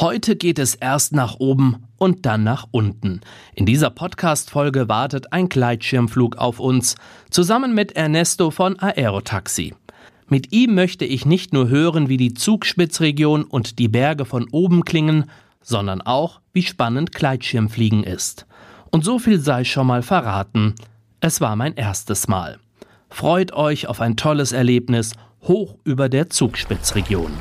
Heute geht es erst nach oben und dann nach unten. In dieser Podcast-Folge wartet ein Gleitschirmflug auf uns, zusammen mit Ernesto von Aerotaxi. Mit ihm möchte ich nicht nur hören, wie die Zugspitzregion und die Berge von oben klingen, sondern auch, wie spannend Gleitschirmfliegen ist. Und so viel sei schon mal verraten. Es war mein erstes Mal. Freut euch auf ein tolles Erlebnis hoch über der Zugspitzregion.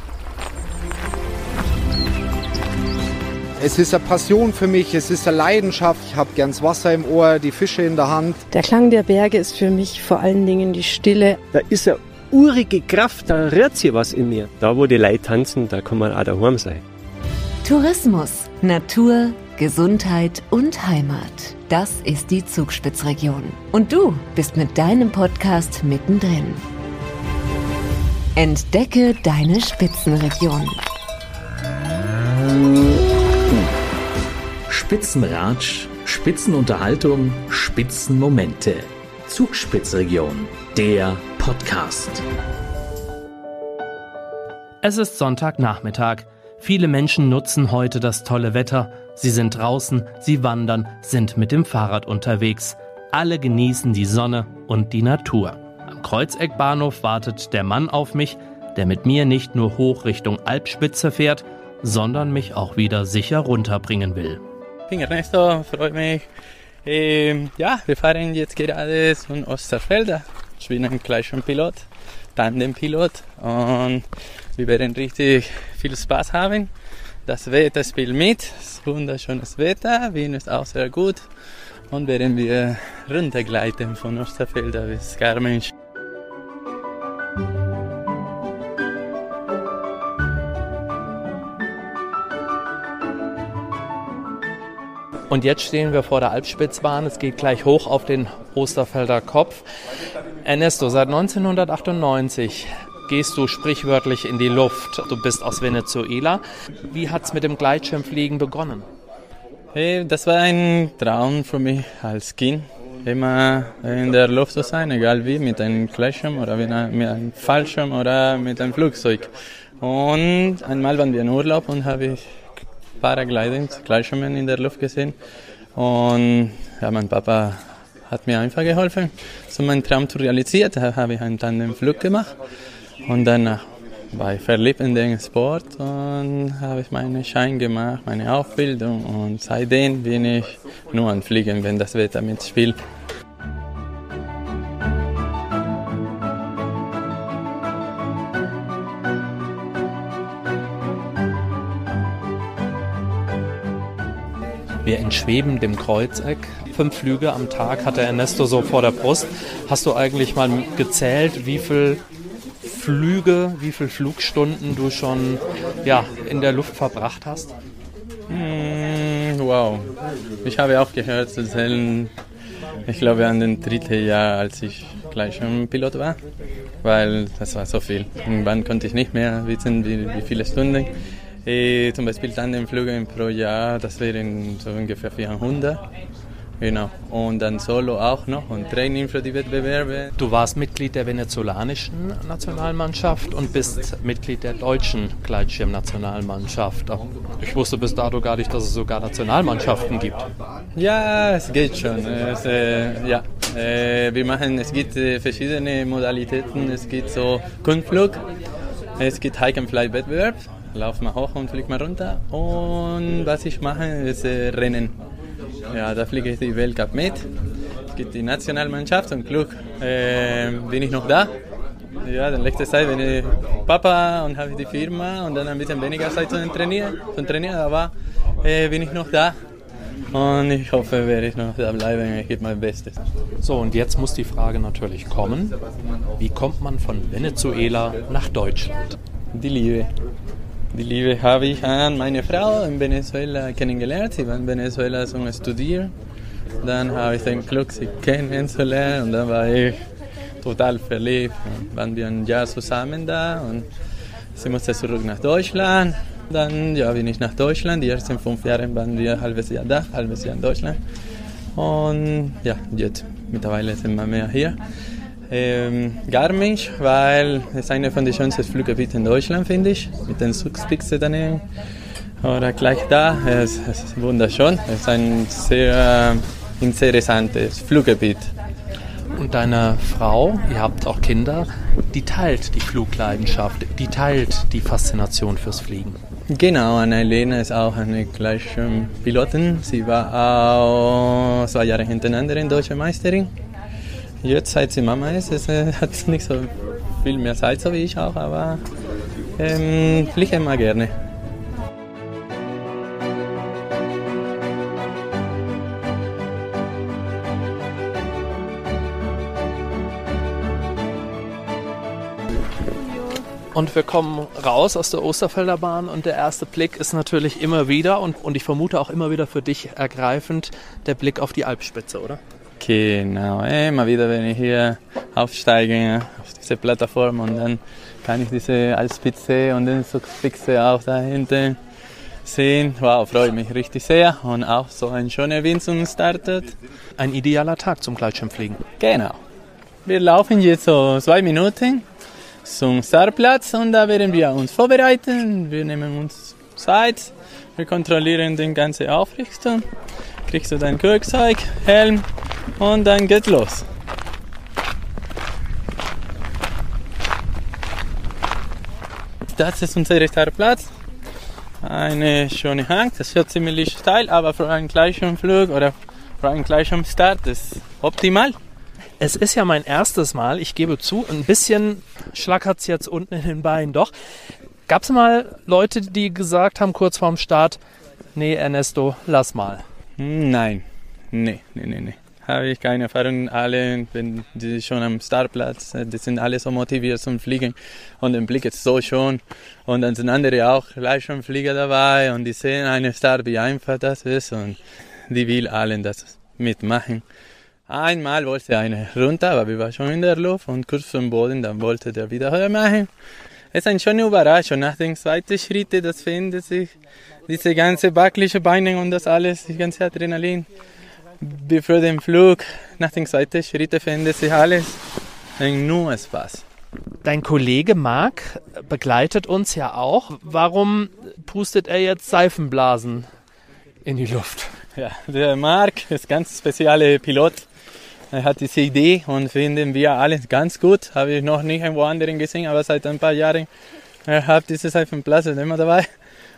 Es ist eine Passion für mich, es ist eine Leidenschaft. Ich habe gern das Wasser im Ohr, die Fische in der Hand. Der Klang der Berge ist für mich vor allen Dingen die Stille. Da ist eine urige Kraft, da rührt sich was in mir. Da, wo die Leute tanzen, da kann man auch daheim sein. Tourismus, Natur, Gesundheit und Heimat. Das ist die Zugspitzregion. Und du bist mit deinem Podcast mittendrin. Entdecke deine Spitzenregion. Spitzenratsch, Spitzenunterhaltung, Spitzenmomente. Zugspitzregion, der Podcast. Es ist Sonntagnachmittag. Viele Menschen nutzen heute das tolle Wetter. Sie sind draußen, sie wandern, sind mit dem Fahrrad unterwegs. Alle genießen die Sonne und die Natur. Am Kreuzeckbahnhof wartet der Mann auf mich, der mit mir nicht nur hoch Richtung Alpspitze fährt, sondern mich auch wieder sicher runterbringen will. Ich bin Ernesto, freut mich. Ähm, ja, wir fahren jetzt gerade zum Osterfelder. Ich bin ein Gleitschirmpilot, Tandempilot und wir werden richtig viel Spaß haben. Das Wetter spielt mit, es ist wunderschönes Wetter, Wien ist auch sehr gut und werden wir runtergleiten von Osterfelder bis Garmisch. Und jetzt stehen wir vor der Alpspitzbahn. Es geht gleich hoch auf den Osterfelder Kopf. Ernesto, seit 1998 gehst du sprichwörtlich in die Luft. Du bist aus Venezuela. Wie hat es mit dem Gleitschirmfliegen begonnen? Hey, das war ein Traum für mich als Kind. Immer in der Luft zu sein, egal wie, mit einem Gleitschirm oder mit einem Fallschirm oder mit einem Flugzeug. Und einmal waren wir in Urlaub und habe ich Paragliding, Gleitschirmen in der Luft gesehen. Und ja, mein Papa hat mir einfach geholfen, so meinen Traum zu realisieren. Da habe ich einen Tandemflug gemacht und danach war ich verliebt in den Sport und habe ich meinen Schein gemacht, meine Ausbildung und seitdem bin ich nur am Fliegen, wenn das Wetter mitspielt. Wir entschweben dem Kreuzeck. Fünf Flüge am Tag hat der Ernesto so vor der Brust. Hast du eigentlich mal gezählt, wie viel Flüge, wie viele Flugstunden du schon ja, in der Luft verbracht hast? Mm, wow. Ich habe auch gehört zu zählen, ich glaube an den dritten Jahr, als ich gleich schon Pilot war, weil das war so viel. Irgendwann konnte ich nicht mehr wissen, wie, wie viele Stunden. Eh, zum Beispiel Tandemflüge pro Jahr, das wären so ungefähr 400. Genau. Und dann Solo auch noch und Training für die Wettbewerbe. Du warst Mitglied der venezolanischen Nationalmannschaft und bist Mitglied der deutschen Gleitschirmnationalmannschaft. Ich wusste bis dato gar nicht, dass es sogar Nationalmannschaften gibt. Ja, es geht schon. Es, äh, ja. Äh, wir machen, es gibt äh, verschiedene Modalitäten. Es gibt so Kunstflug, es gibt Hike-and-Fly-Wettbewerb. Lauf mal hoch und flieg mal runter. Und was ich mache, ist äh, Rennen. Ja, da fliege ich die Weltcup mit. Es gibt die Nationalmannschaft und Glück äh, bin ich noch da. Ja, dann letzte Zeit bin ich Papa und habe die Firma und dann ein bisschen weniger Zeit zum Trainieren, zum Trainieren aber äh, bin ich noch da. Und ich hoffe, werde ich noch da bleiben. Ich gebe mein Bestes. So, und jetzt muss die Frage natürlich kommen: Wie kommt man von Venezuela nach Deutschland? Die Liebe. Die Liebe habe ich an meine Frau in Venezuela kennengelernt. Sie war in Venezuela zum Studieren. Dann habe ich den Glück, sie kennenzulernen und dann war ich total verliebt. Dann waren wir ein Jahr zusammen da und sie musste zurück nach Deutschland. Dann ja, bin ich nach Deutschland. Die ersten fünf Jahre waren wir ein halbes Jahr da, ein halbes Jahr in Deutschland. Und ja, jetzt mittlerweile sind wir mehr hier. Ähm, Garmisch, weil es eine von den schönsten Fluggebieten in Deutschland, finde ich, mit den Zugspitze daneben. oder gleich da. Es, es ist wunderschön. Es ist ein sehr äh, interessantes Fluggebiet. Und deine Frau, ihr habt auch Kinder, die teilt die Flugleidenschaft, die teilt die Faszination fürs Fliegen. Genau, Annalena ist auch eine Gleichschirmpilotin. Sie war auch zwei Jahre hintereinander in Deutsche Meisterin. Jetzt, seit sie Mama ist, ist äh, hat sie nicht so viel mehr Zeit, so wie ich auch, aber ähm, fliege immer gerne. Und wir kommen raus aus der Osterfelder Bahn und der erste Blick ist natürlich immer wieder und, und ich vermute auch immer wieder für dich ergreifend der Blick auf die Alpspitze, oder? Genau, immer wieder, wenn ich hier aufsteige auf diese Plattform und dann kann ich diese Alpspitze und den Zugspitze auch da hinten sehen. Wow, freue mich richtig sehr und auch so ein schöner Wind zum Startet. Ein idealer Tag zum Gleitschirmfliegen. Genau. Wir laufen jetzt so zwei Minuten zum Startplatz und da werden wir uns vorbereiten. Wir nehmen uns Zeit, wir kontrollieren den ganzen Aufrichtung. Kriegst du dein Kirkzeug, Helm und dann geht's los. Das ist unser Startplatz. Eine schöne Hang, das wird ziemlich steil, aber für einen Gleichschirmflug oder für einen Gleichschirmstart ist optimal. Es ist ja mein erstes Mal, ich gebe zu, ein bisschen schlackert es jetzt unten in den Beinen doch. Gab es mal Leute, die gesagt haben, kurz vorm Start, nee, Ernesto, lass mal? Nein, nee, nee, nee, nee. Habe ich keine Erfahrung. Alle, wenn die schon am Startplatz, die sind alle so motiviert zum Fliegen und der Blick ist so schön. Und dann sind andere auch gleich schon Flieger dabei und die sehen einen Start, wie einfach das ist und die will allen das mitmachen. Einmal wollte einer runter, aber wir waren schon in der Luft und kurz vom Boden, dann wollte der wieder höher machen. Es ist eine schöne Überraschung. Nach dem zweiten Schritt, das findet sich diese ganze wackelige Beine und das alles, die ganze Adrenalin. Bevor dem Flug, nach dem zweiten Schritt findet sich alles nur Spaß. Dein Kollege Marc begleitet uns ja auch. Warum pustet er jetzt Seifenblasen in die Luft? Ja, der Marc ist ganz spezieller Pilot. Er hat diese Idee und finden wir alle ganz gut. Habe ich noch nicht irgendwo anderen gesehen, aber seit ein paar Jahren er hat diese Seifenblase immer dabei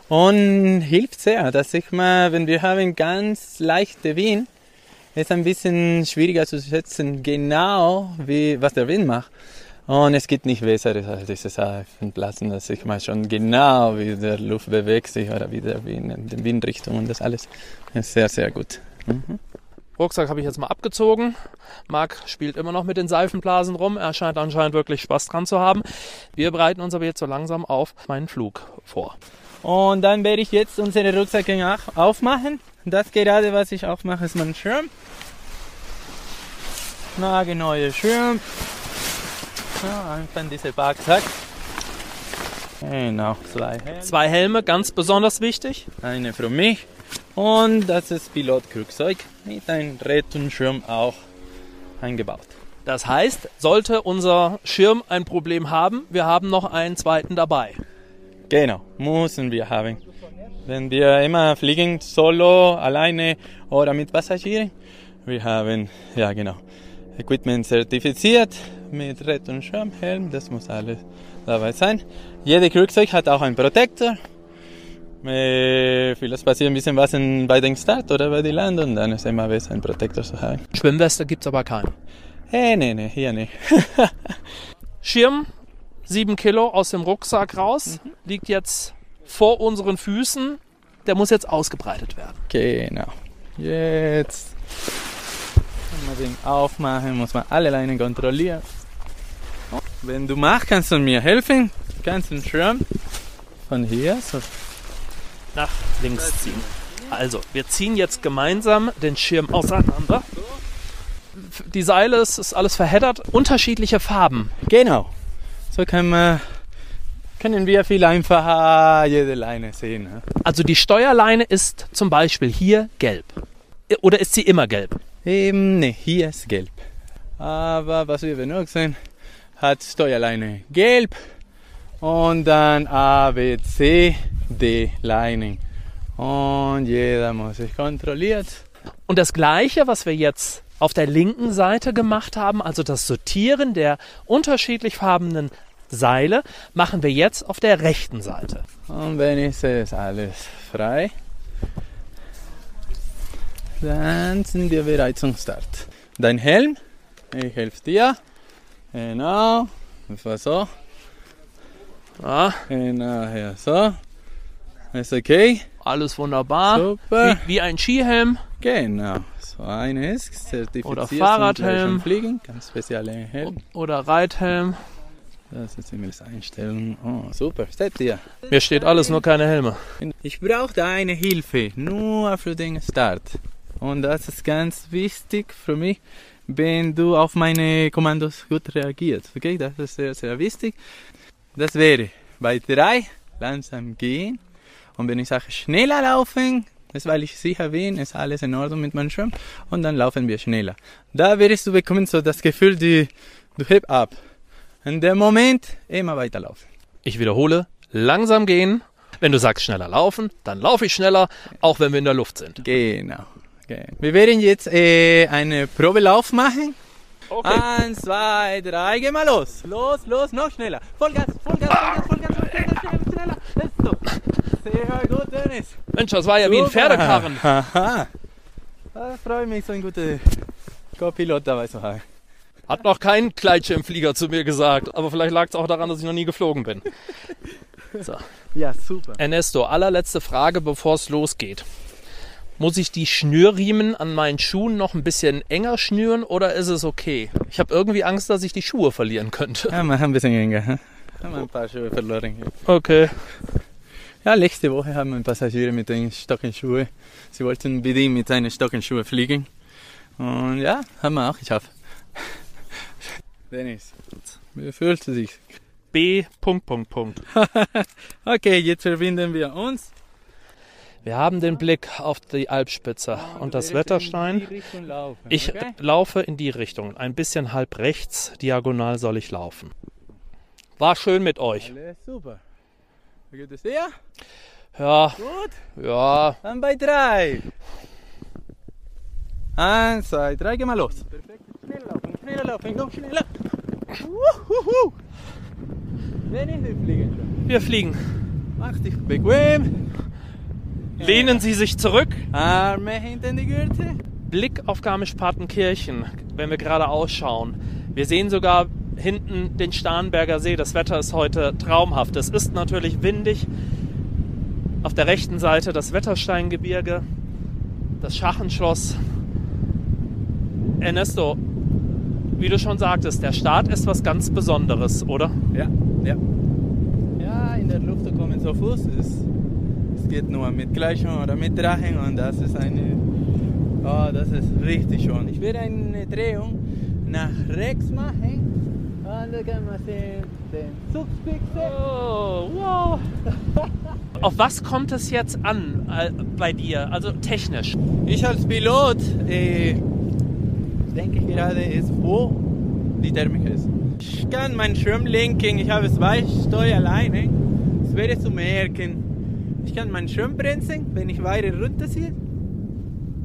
und hilft sehr, dass ich mal, wenn wir haben ganz leichte Wind, ist ein bisschen schwieriger zu schätzen, genau wie was der Wind macht. Und es gibt nicht besseres als diese Seifenblasen, dass ich mal schon genau wie der Luft bewegt sich oder wie der Wind, die Windrichtung und das alles ist sehr, sehr gut. Mhm. Rucksack habe ich jetzt mal abgezogen. Marc spielt immer noch mit den Seifenblasen rum. Er scheint anscheinend wirklich Spaß dran zu haben. Wir bereiten uns aber jetzt so langsam auf meinen Flug vor. Und dann werde ich jetzt unsere Rucksäcke aufmachen. Das gerade, was ich aufmache, ist mein Schirm. Nagelneue Schirm. Ja, einfach diese Backsack. Genau, zwei Helme. Zwei Helme, ganz besonders wichtig. Eine für mich und das ist Pilotkrugzeug mit einem Rettungsschirm auch eingebaut. Das heißt, sollte unser Schirm ein Problem haben, wir haben noch einen zweiten dabei. Genau, müssen wir haben. Wenn wir immer fliegen, solo, alleine oder mit Passagieren, wir haben, ja genau, Equipment zertifiziert mit Rettungsschirm, Helm, das muss alles dabei sein. Jede Krugzeug hat auch einen Protektor, äh, vielleicht passiert ein bisschen was in, bei den Start oder bei der Landung, dann ist immer besser, einen Protektor zu haben. Schwimmweste gibt es aber keinen. Hey, nee, nee, hier nicht. Schirm, 7 Kilo aus dem Rucksack raus, mhm. liegt jetzt vor unseren Füßen. Der muss jetzt ausgebreitet werden. Genau. Jetzt kann man den aufmachen, muss man alle Leinen kontrollieren. Wenn du machst, kannst du mir helfen. Du kannst den Schirm von hier so nach links ziehen. Also, wir ziehen jetzt gemeinsam den Schirm auseinander. Die Seile, es ist alles verheddert, unterschiedliche Farben. Genau. So können wir, können wir viel einfacher jede Leine sehen. Also die Steuerleine ist zum Beispiel hier gelb. Oder ist sie immer gelb? Eben, ne, hier ist gelb. Aber was wir benutzen, hat Steuerleine gelb und dann A, B, C, D Lining. Und jeder muss sich kontrolliert. Und das Gleiche, was wir jetzt auf der linken Seite gemacht haben, also das Sortieren der unterschiedlich farbenen Seile, machen wir jetzt auf der rechten Seite. Und wenn ich sehe, ist alles frei. Dann sind wir bereit zum Start. Dein Helm, ich helfe dir. Genau, ungefähr so. Ja, Genau, hier so. Ist okay? alles wunderbar. Super. Wie, wie ein Skihelm. Genau, so eine ist zertifiziert Oder Fahrradhelm. Fliegen, ganz spezielle Helm. Oder Reithelm. Das ist immer das Einstellen. Oh, super, steht dir. Mir steht alles, nur keine Helme. Ich brauche deine Hilfe, nur für den Start. Und das ist ganz wichtig für mich, wenn du auf meine Kommandos gut reagierst. Okay, das ist sehr, sehr wichtig. Das wäre bei drei langsam gehen. Und wenn ich sage schneller laufen, ist weil ich sicher bin, ist alles in Ordnung mit meinem Schirm. Und dann laufen wir schneller. Da wirst du bekommen so das Gefühl, die, du heb ab. In dem Moment immer weiterlaufen. Ich wiederhole, langsam gehen. Wenn du sagst schneller laufen, dann laufe ich schneller, auch wenn wir in der Luft sind. Genau. Okay. Wir werden jetzt äh, einen Probelauf machen. Eins, zwei, drei, geh mal los. Los, los, noch schneller. Vollgas, Vollgas, Vollgas, Vollgas, Vollgas, schneller, schneller. Let's go. Sehr gut, Dennis. Mensch, das war ja wie ein Super. Pferdekarren. Haha. Da freue ich mich, so einen guten Co-Pilot dabei zu haben. Hat noch kein Gleitschirmflieger zu mir gesagt, aber vielleicht lag es auch daran, dass ich noch nie geflogen bin. So. Ja, super. Ernesto, allerletzte Frage, bevor es losgeht. Muss ich die Schnürriemen an meinen Schuhen noch ein bisschen enger schnüren oder ist es okay? Ich habe irgendwie Angst, dass ich die Schuhe verlieren könnte. Ja, mach ein bisschen enger. hm? Haben wir ein paar Schuhe verloren. hier. Okay. Ja, letzte Woche haben wir Passagiere mit den Stockenschuhen. Sie wollten unbedingt mit seinen Stockenschuhen fliegen. Und ja, haben wir auch geschafft. Dennis, wie fühlst du dich? B. Punkt, Punkt, Punkt. Okay, jetzt verbinden wir uns. Wir haben den Blick auf die Alpspitze und das Wetterstein. Laufen, Ich okay? laufe in die Richtung. Ein bisschen halb rechts, diagonal soll ich laufen. War schön mit euch. Alles super. Wie geht es dir? Ja, Gut. ja. Dann bei drei. Eins, zwei, drei, geh mal los. Perfekt. Schneller laufen, schneller laufen, noch schneller. Wuhuhu. Dennis, wir fliegen. Wir fliegen. Mach dich bequem. Lehnen Sie sich zurück. Arme hinter die Gürtel. Blick auf Garmisch-Partenkirchen, wenn wir gerade ausschauen. Wir sehen sogar hinten den Starnberger See. Das Wetter ist heute traumhaft. Es ist natürlich windig. Auf der rechten Seite das Wettersteingebirge, das Schachenschloss. Ernesto, wie du schon sagtest, der Start ist was ganz Besonderes, oder? Ja, ja. Ja, in der Luft zu kommen so Fuß ist. Es geht nur mit Gleichung oder mit Drachen und das ist eine. Oh, das ist richtig schön. Ich werde eine Drehung nach rechts machen und da kann man sehen den Zugspitze. Oh, wow. Auf was kommt es jetzt an äh, bei dir, also technisch? Ich als Pilot äh, denke gerade ist, wo die Thermik ist. Ich kann meinen Schirm lenken, ich habe zwei Steuer alleine. Das wäre zu merken. Ich kann meinen Schirm bremsen, wenn ich weiter runterziehe.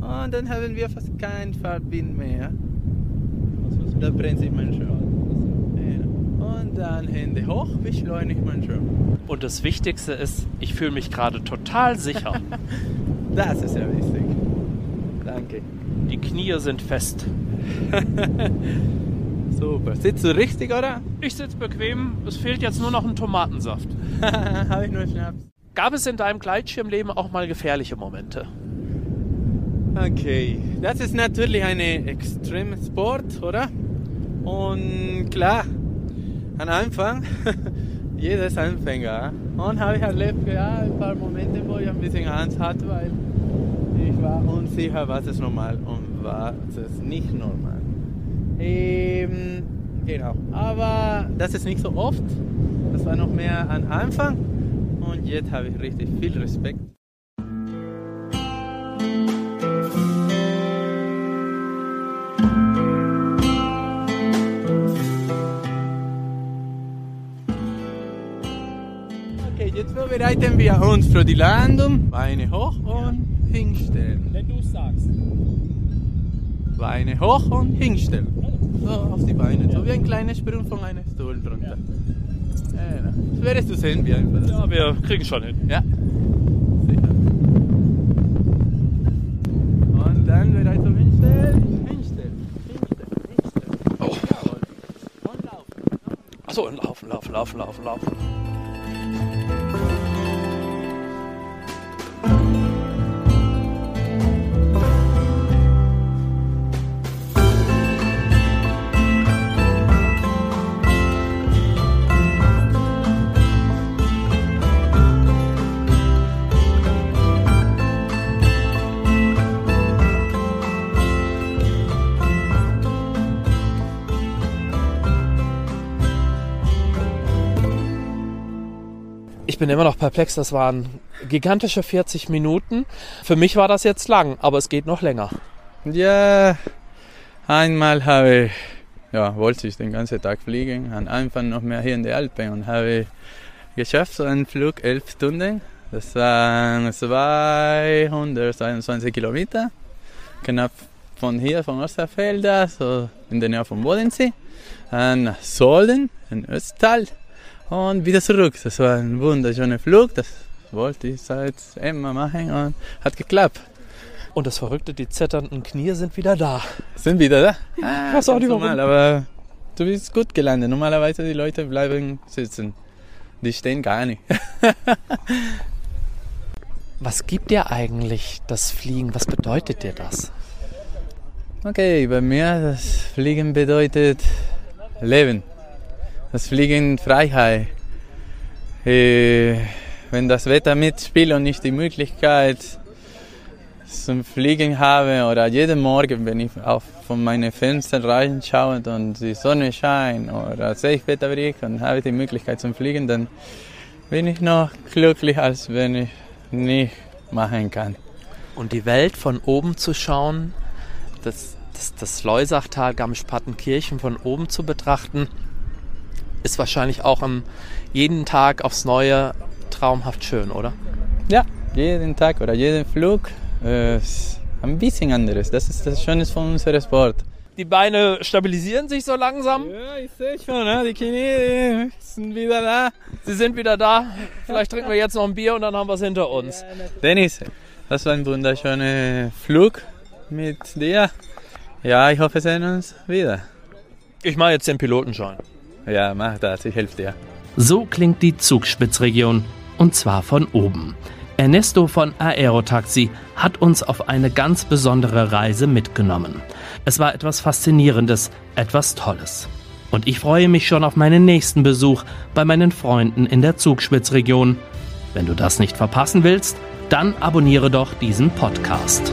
Und dann haben wir fast keinen Fahrtwind mehr. Da bremse ich meinen Schirm. Und dann Hände hoch, beschleunige meinen Schirm. Und das Wichtigste ist, ich fühle mich gerade total sicher. Das ist ja wichtig. Danke. Die Knie sind fest. Super. Sitzt du richtig, oder? Ich sitze bequem, es fehlt jetzt nur noch ein Tomatensaft. habe ich nur Schnaps. Gab es in deinem Gleitschirmleben auch mal gefährliche Momente? Okay, das ist natürlich ein Extremsport, oder? Und klar, am Anfang, jeder ist Anfänger. Und habe ich erlebt, ja, ein paar Momente, wo ich ein bisschen Angst hatte, weil ich war unsicher, was ist normal und was ist nicht normal. Ähm, genau, aber das ist nicht so oft. Das war noch mehr am Anfang und jetzt habe ich richtig viel Respekt. Okay, jetzt bereiten wir uns für die Landung. Beine hoch und hinstellen. Wenn du sagst. Beine hoch und hinstellen. So auf die Beine, so wie ein kleiner Sprung von einem Stuhl drunter. Genau. Das wirst du sehen, wie einfach das Ja, wir kriegen schon hin. Ja. Sicher. Und dann bereit zum Hinstellen. Hinstellen. Hinstellen. Hinstellen. Oh. Jawohl. Und laufen. Achso, laufen, laufen, laufen, laufen, laufen. Ich bin immer noch perplex, das waren gigantische 40 Minuten. Für mich war das jetzt lang, aber es geht noch länger. Ja, einmal habe ich, ja, wollte ich den ganzen Tag fliegen, am Anfang noch mehr hier in den Alpen und habe geschafft, so einen Flug elf Stunden. Das waren 221 Kilometer, knapp von hier, von Osterfelder, so in der Nähe von Bodensee, nach Solden, in Östtal und wieder zurück. Das war ein wunderschöner Flug, das wollte ich seit immer machen und hat geklappt. Und das Verrückte, die zitternden Knie sind wieder da. Sind wieder da? Ah, weiß auch warum. normal, aber du bist gut gelandet. Normalerweise die Leute bleiben sitzen. Die stehen gar nicht. Was gibt dir eigentlich das Fliegen? Was bedeutet dir das? Okay, bei mir das Fliegen bedeutet Leben. Das Fliegen Freiheit. Äh, wenn das Wetter mitspielt und nicht die Möglichkeit zum Fliegen habe oder jeden Morgen, wenn ich auf von meinen Fenstern reinschaue und die Sonne scheint oder sehe ich Wetterbericht und habe die Möglichkeit zum Fliegen, dann bin ich noch glücklich, als wenn ich nicht machen kann. Und die Welt von oben zu schauen, das, das, das Leusachtal, Garmisch-Partenkirchen von oben zu betrachten, ist wahrscheinlich auch am, jeden Tag aufs Neue traumhaft schön, oder? Ja, jeden Tag oder jeden Flug äh, ist ein bisschen anderes. Das ist das Schöne von unserem Sport. Die Beine stabilisieren sich so langsam. Ja, ich sehe schon, ne? die Knie sind wieder da. Sie sind wieder da. Vielleicht trinken wir jetzt noch ein Bier und dann haben wir es hinter uns. Dennis, das war ein wunderschöner Flug mit dir. Ja, ich hoffe, wir sehen uns wieder. Ich mache jetzt den Pilotenschein. Ja, mach das, ich helfe dir. So klingt die Zugspitzregion und zwar von oben. Ernesto von Aerotaxi hat uns auf eine ganz besondere Reise mitgenommen. Es war etwas Faszinierendes, etwas Tolles. Und ich freue mich schon auf meinen nächsten Besuch bei meinen Freunden in der Zugspitzregion. Wenn du das nicht verpassen willst, dann abonniere doch diesen Podcast.